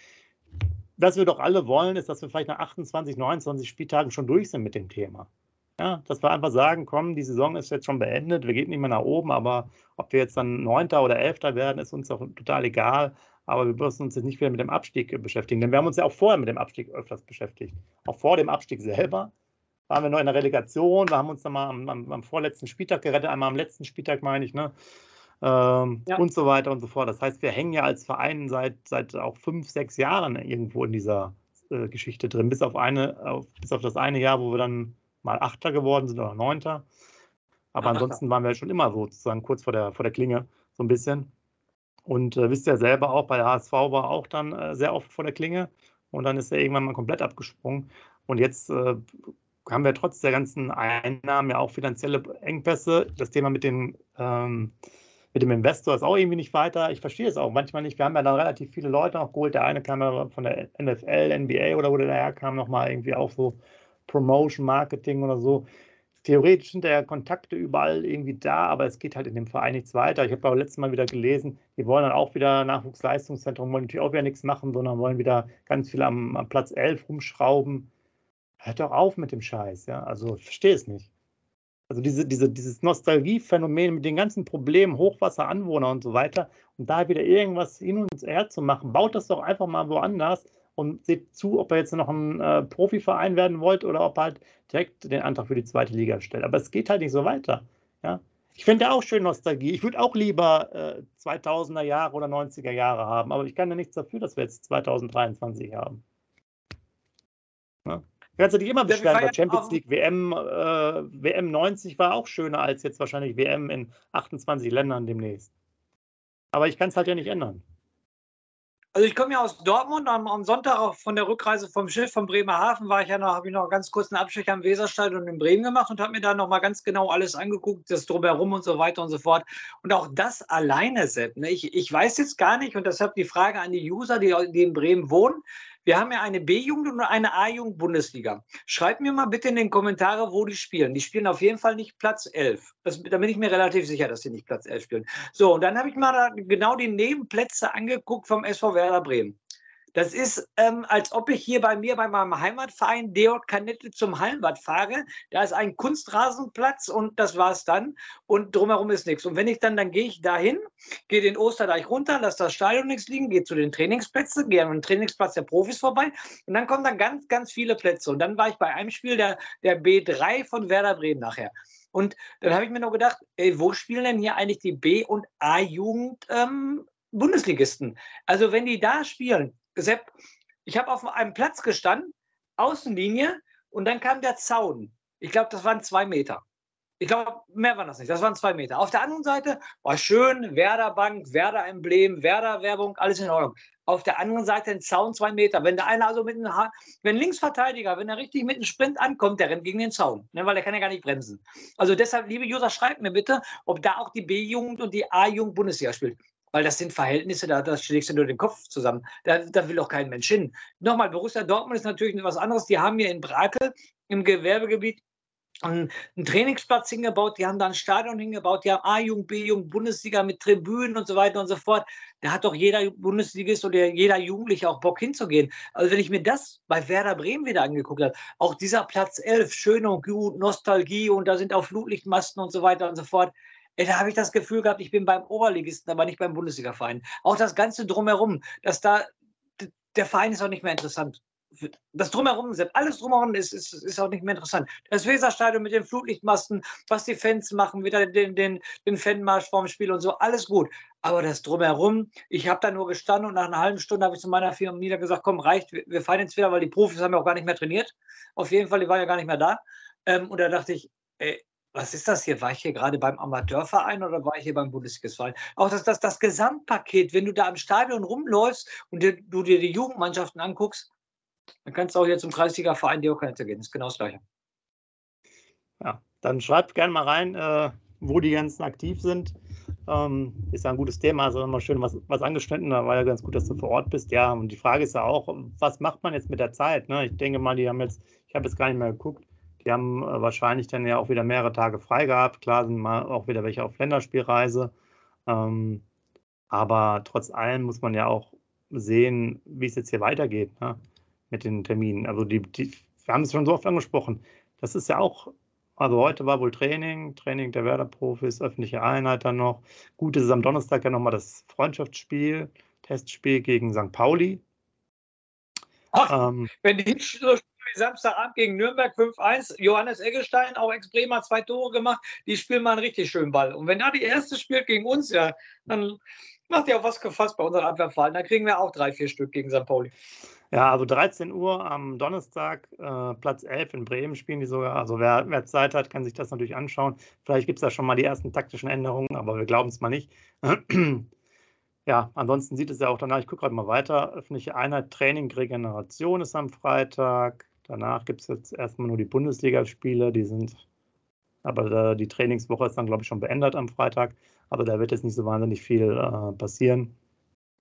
was wir doch alle wollen, ist, dass wir vielleicht nach 28, 29 Spieltagen schon durch sind mit dem Thema. Ja, dass wir einfach sagen, komm, die Saison ist jetzt schon beendet, wir gehen nicht mehr nach oben, aber ob wir jetzt dann Neunter oder Elfter werden, ist uns auch total egal. Aber wir müssen uns jetzt nicht wieder mit dem Abstieg beschäftigen, denn wir haben uns ja auch vorher mit dem Abstieg öfters beschäftigt. Auch vor dem Abstieg selber waren wir noch in der Relegation. Wir haben uns dann mal am, am, am vorletzten Spieltag gerettet, einmal am letzten Spieltag, meine ich, ne? Ähm, ja. Und so weiter und so fort. Das heißt, wir hängen ja als Verein seit, seit auch fünf, sechs Jahren irgendwo in dieser äh, Geschichte drin, bis auf, eine, auf, bis auf das eine Jahr, wo wir dann mal Achter geworden sind oder Neunter. Aber ansonsten waren wir schon immer sozusagen kurz vor der, vor der Klinge, so ein bisschen. Und äh, wisst ihr selber auch, bei der HSV war auch dann äh, sehr oft vor der Klinge und dann ist er irgendwann mal komplett abgesprungen. Und jetzt äh, haben wir trotz der ganzen Einnahmen ja auch finanzielle Engpässe. Das Thema mit, den, ähm, mit dem Investor ist auch irgendwie nicht weiter. Ich verstehe es auch manchmal nicht. Wir haben ja dann relativ viele Leute noch geholt. Der eine kam ja von der NFL, NBA oder wo der herkam, nochmal irgendwie auch so Promotion, Marketing oder so. Theoretisch sind ja Kontakte überall irgendwie da, aber es geht halt in dem Verein nichts weiter. Ich habe auch letztes Mal wieder gelesen, die wollen dann auch wieder Nachwuchsleistungszentrum, wollen natürlich auch wieder nichts machen, sondern wollen wieder ganz viel am, am Platz 11 rumschrauben Hört doch auf mit dem Scheiß, ja. Also ich verstehe es nicht. Also diese, diese, dieses Nostalgiephänomen mit den ganzen Problemen, Hochwasser, Anwohner und so weiter, und da wieder irgendwas hin und her zu machen, baut das doch einfach mal woanders und seht zu, ob er jetzt noch ein äh, Profiverein werden wollt oder ob halt direkt den Antrag für die zweite Liga stellt. Aber es geht halt nicht so weiter. Ja? Ich finde auch schön Nostalgie. Ich würde auch lieber äh, 2000er Jahre oder 90er Jahre haben, aber ich kann ja nichts dafür, dass wir jetzt 2023 haben. Ja? Kannst du dich immer beschweren, bei Champions League WM, äh, WM 90 war auch schöner als jetzt wahrscheinlich WM in 28 Ländern demnächst. Aber ich kann es halt ja nicht ändern. Also ich komme ja aus Dortmund. Am, am, Sonntag auch von der Rückreise vom Schiff von Bremerhaven war ich ja noch, habe ich noch ganz kurz einen Abstecher am Weserstadion in Bremen gemacht und habe mir da noch mal ganz genau alles angeguckt, das drumherum und so weiter und so fort. Und auch das alleine, Sepp, ne? ich, ich weiß jetzt gar nicht und deshalb die Frage an die User, die, die in Bremen wohnen. Wir haben ja eine B-Jugend und eine A-Jugend Bundesliga. Schreibt mir mal bitte in den Kommentare, wo die spielen. Die spielen auf jeden Fall nicht Platz 11. Das, da bin ich mir relativ sicher, dass sie nicht Platz 11 spielen. So, und dann habe ich mal genau die Nebenplätze angeguckt vom SV Werder Bremen. Das ist, ähm, als ob ich hier bei mir bei meinem Heimatverein Deot Kanette zum Hallenbad fahre. Da ist ein Kunstrasenplatz und das war es dann. Und drumherum ist nichts. Und wenn ich dann, dann gehe ich dahin, gehe den Osterdeich runter, lasse das Stadion nichts liegen, gehe zu den Trainingsplätzen, gehe an den Trainingsplatz der Profis vorbei. Und dann kommen dann ganz, ganz viele Plätze. Und dann war ich bei einem Spiel der, der B3 von Werder Bremen nachher. Und dann habe ich mir noch gedacht, ey, wo spielen denn hier eigentlich die B- und A-Jugend ähm, Bundesligisten? Also wenn die da spielen, Sepp, ich habe auf einem Platz gestanden, Außenlinie, und dann kam der Zaun. Ich glaube, das waren zwei Meter. Ich glaube, mehr waren das nicht. Das waren zwei Meter. Auf der anderen Seite war schön, Werder-Bank, Werder-Emblem, Werder-Werbung, alles in Ordnung. Auf der anderen Seite ein Zaun zwei Meter. Wenn der eine also mit einem, ha wenn Linksverteidiger, wenn er richtig mit einem Sprint ankommt, der rennt gegen den Zaun, ne, weil er kann ja gar nicht bremsen. Also deshalb, liebe User, schreibt mir bitte, ob da auch die B-Jugend und die A-Jugend Bundesliga spielt weil das sind Verhältnisse, da, da schlägst du nur den Kopf zusammen. Da, da will auch kein Mensch hin. Nochmal, Borussia Dortmund ist natürlich etwas anderes. Die haben hier in Brakel im Gewerbegebiet einen Trainingsplatz hingebaut, die haben da ein Stadion hingebaut, die haben A-Jugend, B-Jugend, Bundesliga mit Tribünen und so weiter und so fort. Da hat doch jeder Bundesligist oder jeder Jugendliche auch Bock hinzugehen. Also wenn ich mir das bei Werder Bremen wieder angeguckt habe, auch dieser Platz 11, schön und gut, Nostalgie und da sind auch Flutlichtmasten und so weiter und so fort da habe ich das Gefühl gehabt, ich bin beim Oberligisten, aber nicht beim Bundesliga-Verein. Auch das Ganze drumherum, dass da der Verein ist auch nicht mehr interessant. Das drumherum, alles drumherum ist, ist, ist auch nicht mehr interessant. Das Weserstadion mit den Flutlichtmasten, was die Fans machen, wieder den, den, den Fanmarsch vorm Spiel und so, alles gut. Aber das drumherum, ich habe da nur gestanden und nach einer halben Stunde habe ich zu meiner Firma nieder gesagt, komm, reicht, wir, wir fahren jetzt wieder, weil die Profis haben ja auch gar nicht mehr trainiert. Auf jeden Fall, die waren ja gar nicht mehr da. Ähm, und da dachte ich, ey, was ist das hier? War ich hier gerade beim Amateurverein oder war ich hier beim Bundesligaverein? Auch das, das, das Gesamtpaket, wenn du da am Stadion rumläufst und dir, du dir die Jugendmannschaften anguckst, dann kannst du auch hier zum Kreisliga-Verein Diokanette gehen. Das ist genau das Gleiche. Ja, dann schreibt gerne mal rein, äh, wo die ganzen aktiv sind. Ähm, ist ja ein gutes Thema, also immer schön was, was angeschnitten. Da war ja ganz gut, dass du vor Ort bist. Ja, und die Frage ist ja auch, was macht man jetzt mit der Zeit? Ne? Ich denke mal, die haben jetzt, ich habe jetzt gar nicht mehr geguckt, die haben äh, wahrscheinlich dann ja auch wieder mehrere Tage frei gehabt. Klar sind mal auch wieder welche auf Länderspielreise. Ähm, aber trotz allem muss man ja auch sehen, wie es jetzt hier weitergeht ne? mit den Terminen. Also die, die, wir haben es schon so oft angesprochen. Das ist ja auch, also heute war wohl Training, Training der Werder-Profis, öffentliche Einheit dann noch. Gut ist es am Donnerstag ja nochmal das Freundschaftsspiel, Testspiel gegen St. Pauli. Ach, ähm, wenn die so Samstagabend gegen Nürnberg 5-1. Johannes Eggestein, auch Ex-Bremer, zwei Tore gemacht. Die spielen mal einen richtig schönen Ball. Und wenn da die erste spielt gegen uns, ja, dann macht ihr auch was gefasst bei unseren Abwehrfallen. Da kriegen wir auch drei, vier Stück gegen St. Pauli. Ja, also 13 Uhr am Donnerstag, äh, Platz 11 in Bremen spielen die sogar. Also wer, wer Zeit hat, kann sich das natürlich anschauen. Vielleicht gibt es da schon mal die ersten taktischen Änderungen, aber wir glauben es mal nicht. *clears throat* Ja, ansonsten sieht es ja auch danach, ich gucke gerade mal weiter, öffentliche Einheit Training Regeneration ist am Freitag. Danach gibt es jetzt erstmal nur die Bundesligaspiele, die sind, aber die Trainingswoche ist dann, glaube ich, schon beendet am Freitag. Aber da wird jetzt nicht so wahnsinnig viel äh, passieren.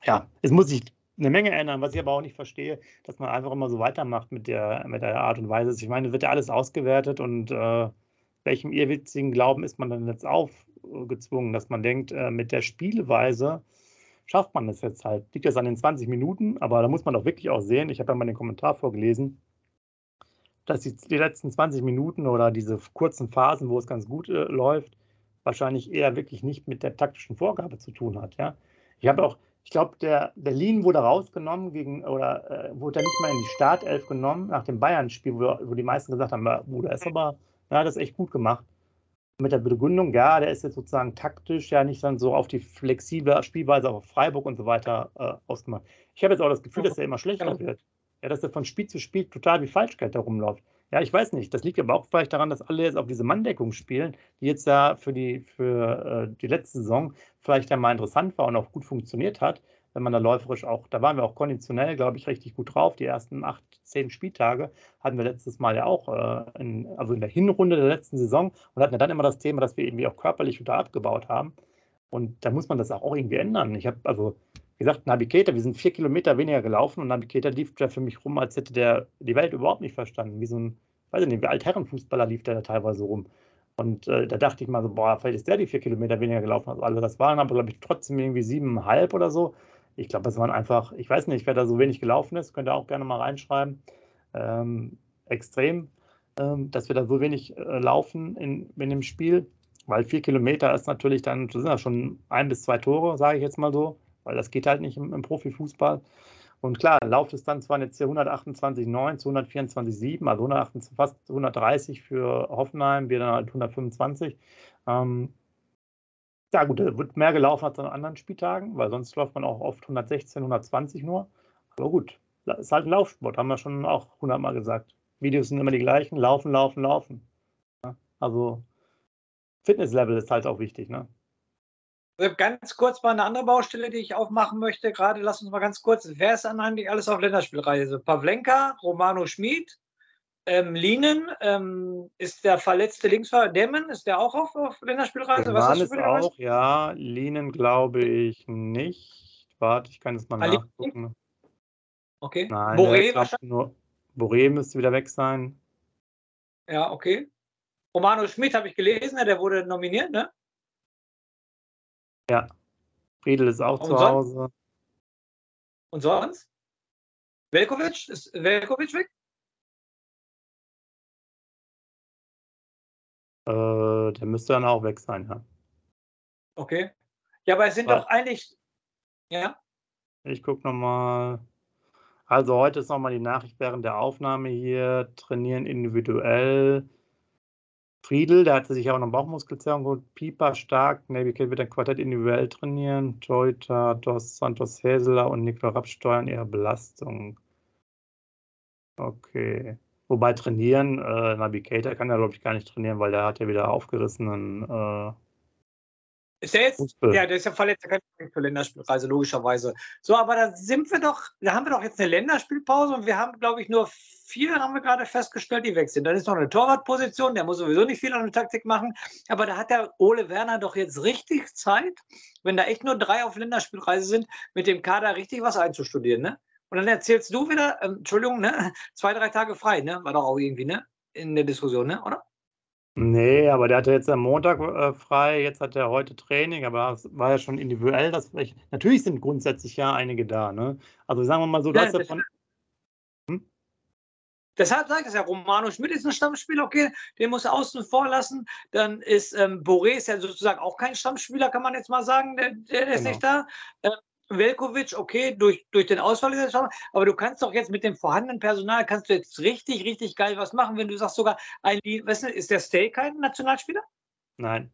Ja, es muss sich eine Menge ändern, was ich aber auch nicht verstehe, dass man einfach immer so weitermacht mit der, mit der Art und Weise. Ich meine, wird ja alles ausgewertet und äh, welchem irrwitzigen Glauben ist man dann jetzt aufgezwungen, dass man denkt, äh, mit der Spielweise schafft man das jetzt halt. Liegt das an den 20 Minuten, aber da muss man doch wirklich auch sehen, ich habe ja mal den Kommentar vorgelesen, dass die, die letzten 20 Minuten oder diese kurzen Phasen, wo es ganz gut äh, läuft, wahrscheinlich eher wirklich nicht mit der taktischen Vorgabe zu tun hat. Ja? Ich habe auch, ich glaube, der Berlin wurde rausgenommen gegen, oder äh, wurde nicht mal in die Startelf genommen nach dem Bayern-Spiel, wo, wo, die meisten gesagt haben, Bruder ist aber, er hat das echt gut gemacht. Mit der Begründung, ja, der ist jetzt sozusagen taktisch ja nicht dann so auf die flexible Spielweise auf Freiburg und so weiter äh, ausgemacht. Ich habe jetzt auch das Gefühl, dass er immer *laughs* schlechter genau. wird. Ja, dass er von Spiel zu Spiel total wie Falschgeld herumläuft. Ja, ich weiß nicht. Das liegt aber auch vielleicht daran, dass alle jetzt auf diese Manndeckung spielen, die jetzt ja für die, für, äh, die letzte Saison vielleicht ja mal interessant war und auch gut funktioniert hat. Wenn man da läuferisch auch, da waren wir auch konditionell, glaube ich, richtig gut drauf. Die ersten acht, zehn Spieltage hatten wir letztes Mal ja auch, äh, in, also in der Hinrunde der letzten Saison und hatten ja dann immer das Thema, dass wir irgendwie auch körperlich wieder abgebaut haben. Und da muss man das auch irgendwie ändern. Ich habe, also, wie gesagt, Navigator, wir sind vier Kilometer weniger gelaufen und Navigator lief ja für mich rum, als hätte der die Welt überhaupt nicht verstanden. Wie so ein, weiß ich nicht, wie Altherrenfußballer lief der da teilweise rum. Und äh, da dachte ich mal so, boah, vielleicht ist der die vier Kilometer weniger gelaufen als alle. Das waren aber, glaube ich, trotzdem irgendwie siebeneinhalb oder so. Ich glaube, das waren einfach, ich weiß nicht, wer da so wenig gelaufen ist, könnt ihr auch gerne mal reinschreiben. Ähm, extrem, ähm, dass wir da so wenig äh, laufen in, in dem Spiel. Weil vier Kilometer ist natürlich dann, das sind ja schon ein bis zwei Tore, sage ich jetzt mal so, weil das geht halt nicht im, im Profifußball. Und klar, Laufdistanz waren jetzt hier 128,9 zu 124,7, also 128, fast 130 für Hoffenheim, wir dann halt 125. Ähm, ja, gut, da wird mehr gelaufen als an anderen Spieltagen, weil sonst läuft man auch oft 116, 120 nur. Aber gut, ist halt ein Laufsport, haben wir schon auch 100 Mal gesagt. Videos sind immer die gleichen: laufen, laufen, laufen. Also, Fitnesslevel ist halt auch wichtig, ne? Also ganz kurz mal eine andere Baustelle, die ich aufmachen möchte. Gerade lass uns mal ganz kurz. Wer ist eigentlich alles auf Länderspielreise? Pavlenka, Romano Schmid, ähm, Linen, ähm, ist der verletzte Linksfahrer Demmen, ist der auch auf, auf Länderspielreise? Was ist auch, ja. Linen glaube ich nicht. Warte, ich kann es mal Ali nachgucken. Okay. Nein, Boré, nur, Boré müsste wieder weg sein. Ja, okay. Romano Schmid habe ich gelesen, der wurde nominiert, ne? Ja. Friedel ist auch Und zu Hause. Und sonst? Velkovic? Ist Velkovic weg? Äh, der müsste dann auch weg sein, ja. Okay. Ja, aber es sind Was? doch eigentlich. Ja? Ich gucke nochmal. Also heute ist nochmal die Nachricht während der Aufnahme hier. Trainieren individuell. Friedel, der hatte sich auch noch Bauchmuskelzerrung geholt. Pieper stark. Navy Kid wird ein Quartett individuell trainieren. Joita, Dos Santos Häseler und Nikola Rapp steuern ihre Belastung. Okay. Wobei trainieren, äh, Navigator kann ja, glaube ich, gar nicht trainieren, weil der hat ja wieder aufgerissenen äh, ist der jetzt? Fußball. Ja, der ist ja verletzt, der kann nicht für Länderspielreise, logischerweise. So, aber da sind wir doch, da haben wir doch jetzt eine Länderspielpause und wir haben, glaube ich, nur vier, haben wir gerade festgestellt, die weg sind. Dann ist noch eine Torwartposition, der muss sowieso nicht viel an der Taktik machen. Aber da hat der Ole Werner doch jetzt richtig Zeit, wenn da echt nur drei auf Länderspielreise sind, mit dem Kader richtig was einzustudieren, ne? Und dann erzählst du wieder, ähm, Entschuldigung, ne? *laughs* Zwei, drei Tage frei, ne? War doch auch irgendwie, ne? In der Diskussion, ne? Oder? Nee, aber der hatte jetzt am Montag äh, frei, jetzt hat er heute Training, aber es war ja schon individuell. Das vielleicht, natürlich sind grundsätzlich ja einige da. Ne? Also sagen wir mal so, dass ja, er von. Hm? Deshalb sagt es ja, Romano Schmidt ist ein Stammspieler, okay, den muss er außen vor lassen. Dann ist ähm, Boré ist ja sozusagen auch kein Stammspieler, kann man jetzt mal sagen, der, der ist genau. nicht da. Ähm, Velkovic, okay, durch, durch den Ausfall ist schon, aber du kannst doch jetzt mit dem vorhandenen Personal, kannst du jetzt richtig, richtig geil was machen, wenn du sagst sogar, ein, weißt du, ist der Stay kein Nationalspieler? Nein.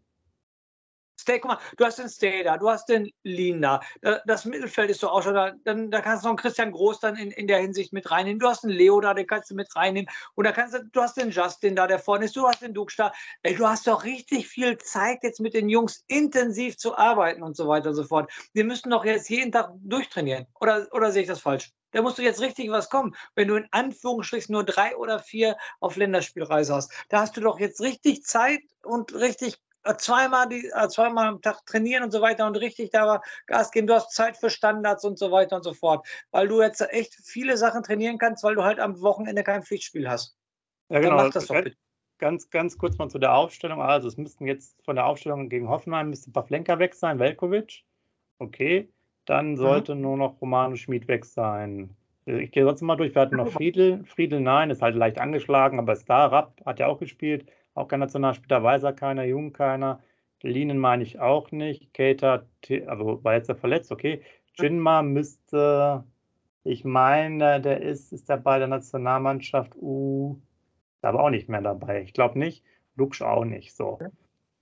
Stay, guck mal, du hast den Stay da, du hast den Lean da, das Mittelfeld ist doch auch schon da, dann da kannst du noch einen Christian Groß dann in, in der Hinsicht mit reinnehmen, du hast einen Leo da, den kannst du mit reinnehmen und da kannst du, du hast den Justin da, der vorne ist, du hast den Dux da, ey, du hast doch richtig viel Zeit jetzt mit den Jungs intensiv zu arbeiten und so weiter und so fort. Wir müssen doch jetzt jeden Tag durchtrainieren, oder, oder sehe ich das falsch? Da musst du jetzt richtig was kommen. Wenn du in Anführungsstrichen nur drei oder vier auf Länderspielreise hast, da hast du doch jetzt richtig Zeit und richtig zweimal, die, äh, zweimal am Tag trainieren und so weiter und richtig da Gas geben. Du hast Zeit für Standards und so weiter und so fort. Weil du jetzt echt viele Sachen trainieren kannst, weil du halt am Wochenende kein Pflichtspiel hast. Ja, genau. Dann mach das doch bitte. Ganz, ganz kurz mal zu der Aufstellung. Also, es müssten jetzt von der Aufstellung gegen Hoffenheim müsste Pavlenka weg sein, Velkovic. Okay. Dann mhm. sollte mhm. nur noch Romano Schmid weg sein. Ich gehe sonst mal durch. Wir hatten noch Friedel. Friedel, nein, ist halt leicht angeschlagen, aber ist da. Rapp hat ja auch gespielt. Auch kein Nationalspieler. Weiser keiner, Jung keiner. Linen meine ich auch nicht. Kater, also war jetzt ja verletzt, okay. Jinma müsste, ich meine, der ist, ist der bei der Nationalmannschaft U, aber auch nicht mehr dabei. Ich glaube nicht. Luksch auch nicht. So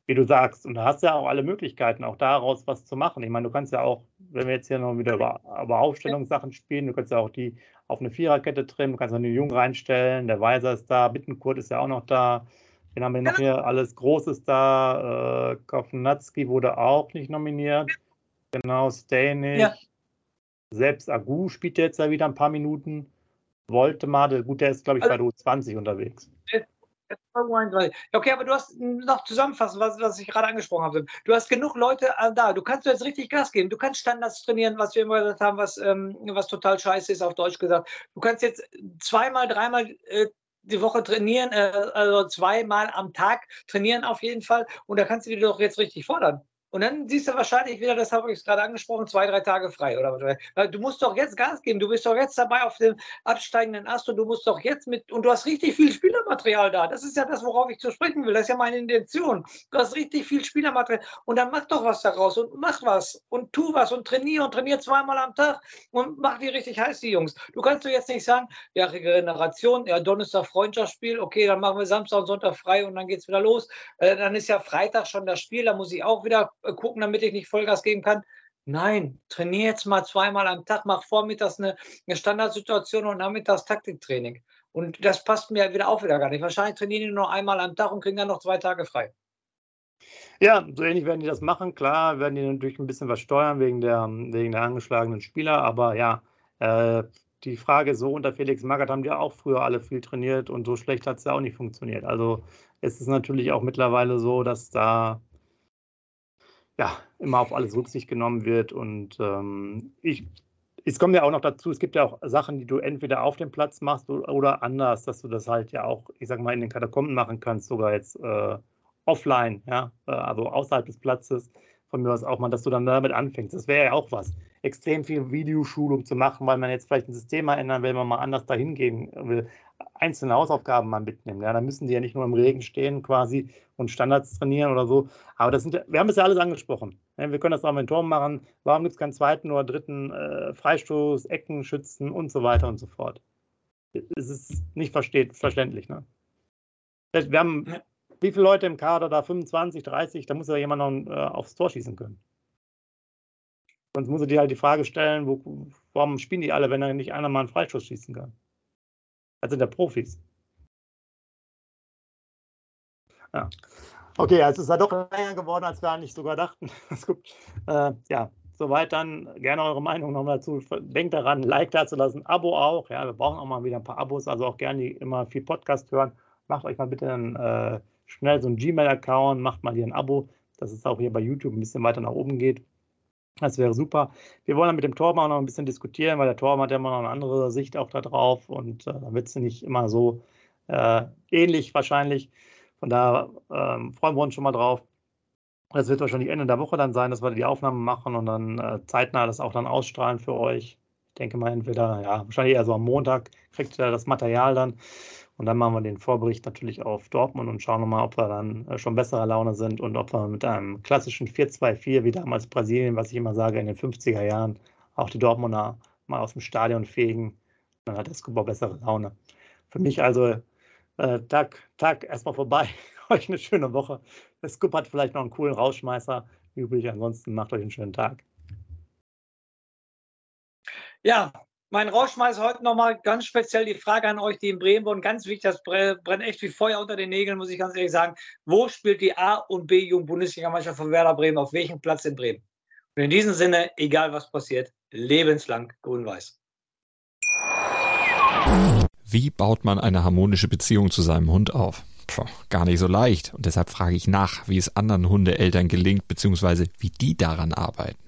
wie du sagst. Und da hast du ja auch alle Möglichkeiten, auch daraus was zu machen. Ich meine, du kannst ja auch, wenn wir jetzt hier noch wieder über, über Aufstellungssachen spielen, du kannst ja auch die auf eine Viererkette trimmen, du kannst auch den Jung reinstellen, der Weiser ist da, Bittenkurt ist ja auch noch da. Wen haben wir noch hier? Alles Großes da. Äh, Kovnatski wurde auch nicht nominiert. Genau, Stay Ja. Selbst Agu spielt jetzt ja wieder ein paar Minuten. Wollte mal, gut, der ist, glaube ich, bei der U20 unterwegs. Okay, aber du hast noch zusammenfassen, was, was ich gerade angesprochen habe. Du hast genug Leute äh, da. Du kannst jetzt richtig Gas geben. Du kannst Standards trainieren, was wir immer gesagt haben, was, ähm, was total scheiße ist, auf Deutsch gesagt. Du kannst jetzt zweimal, dreimal äh, die Woche trainieren, äh, also zweimal am Tag trainieren auf jeden Fall. Und da kannst du dich doch jetzt richtig fordern. Und dann siehst du wahrscheinlich wieder, das habe ich gerade angesprochen, zwei, drei Tage frei. Oder was. Du musst doch jetzt Gas geben. Du bist doch jetzt dabei auf dem absteigenden Ast und du musst doch jetzt mit, und du hast richtig viel Spielermaterial da. Das ist ja das, worauf ich zu sprechen will. Das ist ja meine Intention. Du hast richtig viel Spielermaterial und dann mach doch was daraus und mach was und tu was und trainier und trainier zweimal am Tag und mach die richtig heiß, die Jungs. Du kannst doch jetzt nicht sagen, ja, Regeneration, ja, Donnerstag Freundschaftsspiel, okay, dann machen wir Samstag und Sonntag frei und dann geht es wieder los. Äh, dann ist ja Freitag schon das Spiel, da muss ich auch wieder gucken, damit ich nicht Vollgas geben kann. Nein, trainiere jetzt mal zweimal am Tag, mach vormittags eine, eine Standardsituation und nachmittags Taktiktraining. Und das passt mir wieder auch wieder gar nicht. Wahrscheinlich trainieren die nur einmal am Tag und kriegen dann noch zwei Tage frei. Ja, so ähnlich werden die das machen. Klar, werden die natürlich ein bisschen was steuern wegen der, wegen der angeschlagenen Spieler. Aber ja, äh, die Frage so, unter Felix Magath haben die auch früher alle viel trainiert und so schlecht hat es ja auch nicht funktioniert. Also es ist natürlich auch mittlerweile so, dass da ja, immer auf alles Rücksicht genommen wird. Und ähm, ich, es kommt ja auch noch dazu, es gibt ja auch Sachen, die du entweder auf dem Platz machst oder anders, dass du das halt ja auch, ich sag mal, in den Katakomben machen kannst, sogar jetzt äh, offline, ja, äh, also außerhalb des Platzes. Von mir aus auch mal, dass du dann damit anfängst. Das wäre ja auch was. Extrem viel Videoschulung zu machen, weil man jetzt vielleicht ein System ändern will, wenn man mal anders dahin gehen will einzelne Hausaufgaben mal mitnehmen. Ja, dann müssen die ja nicht nur im Regen stehen quasi und Standards trainieren oder so. Aber das sind, wir haben es ja alles angesprochen. Ja, wir können das auch mit Tor machen. Warum gibt es keinen zweiten oder dritten äh, Freistoß, Ecken, Schützen und so weiter und so fort? Es ist nicht versteht, verständlich. Ne? Wir haben wie viele Leute im Kader da? 25, 30? Da muss ja jemand noch äh, aufs Tor schießen können. Sonst muss er dir halt die Frage stellen, wo, warum spielen die alle, wenn da nicht einer mal einen Freistoß schießen kann? Also der Profis. Ja. Okay, also es ist ja doch länger geworden, als wir eigentlich sogar dachten. *laughs* Äh, ja, soweit dann gerne eure Meinung nochmal dazu. Denkt daran, Like da zu lassen, Abo auch. Ja, wir brauchen auch mal wieder ein paar Abos, also auch gerne die immer viel Podcast hören. Macht euch mal bitte einen, äh, schnell so einen Gmail-Account, macht mal hier ein Abo, dass es auch hier bei YouTube ein bisschen weiter nach oben geht. Das wäre super. Wir wollen dann mit dem auch noch ein bisschen diskutieren, weil der Torben hat ja immer noch eine andere Sicht auch da drauf und äh, da wird es nicht immer so äh, ähnlich wahrscheinlich. Von daher ähm, freuen wir uns schon mal drauf. Das wird wahrscheinlich Ende der Woche dann sein, dass wir die Aufnahmen machen und dann äh, zeitnah das auch dann ausstrahlen für euch. Ich denke mal entweder, ja, wahrscheinlich eher so am Montag kriegt ihr das Material dann. Und dann machen wir den Vorbericht natürlich auf Dortmund und schauen nochmal, ob wir dann äh, schon besserer Laune sind und ob wir mit einem klassischen 4-2-4 wie damals Brasilien, was ich immer sage, in den 50er Jahren, auch die Dortmunder mal aus dem Stadion fegen. Dann hat Escobar bessere Laune. Für mich also äh, Tag, Tag erstmal vorbei. *laughs* euch eine schöne Woche. Scoop hat vielleicht noch einen coolen Rausschmeißer übrig. Ansonsten macht euch einen schönen Tag. Ja, mein Rauschmeißer heute nochmal ganz speziell die Frage an euch, die in Bremen wohnen. Ganz wichtig, das brennt echt wie Feuer unter den Nägeln, muss ich ganz ehrlich sagen. Wo spielt die A- und B-Jugend-Bundesligamannschaft von Werder Bremen? Auf welchem Platz in Bremen? Und in diesem Sinne, egal was passiert, lebenslang grün-weiß. Wie baut man eine harmonische Beziehung zu seinem Hund auf? Puh, gar nicht so leicht. Und deshalb frage ich nach, wie es anderen Hundeeltern gelingt, beziehungsweise wie die daran arbeiten.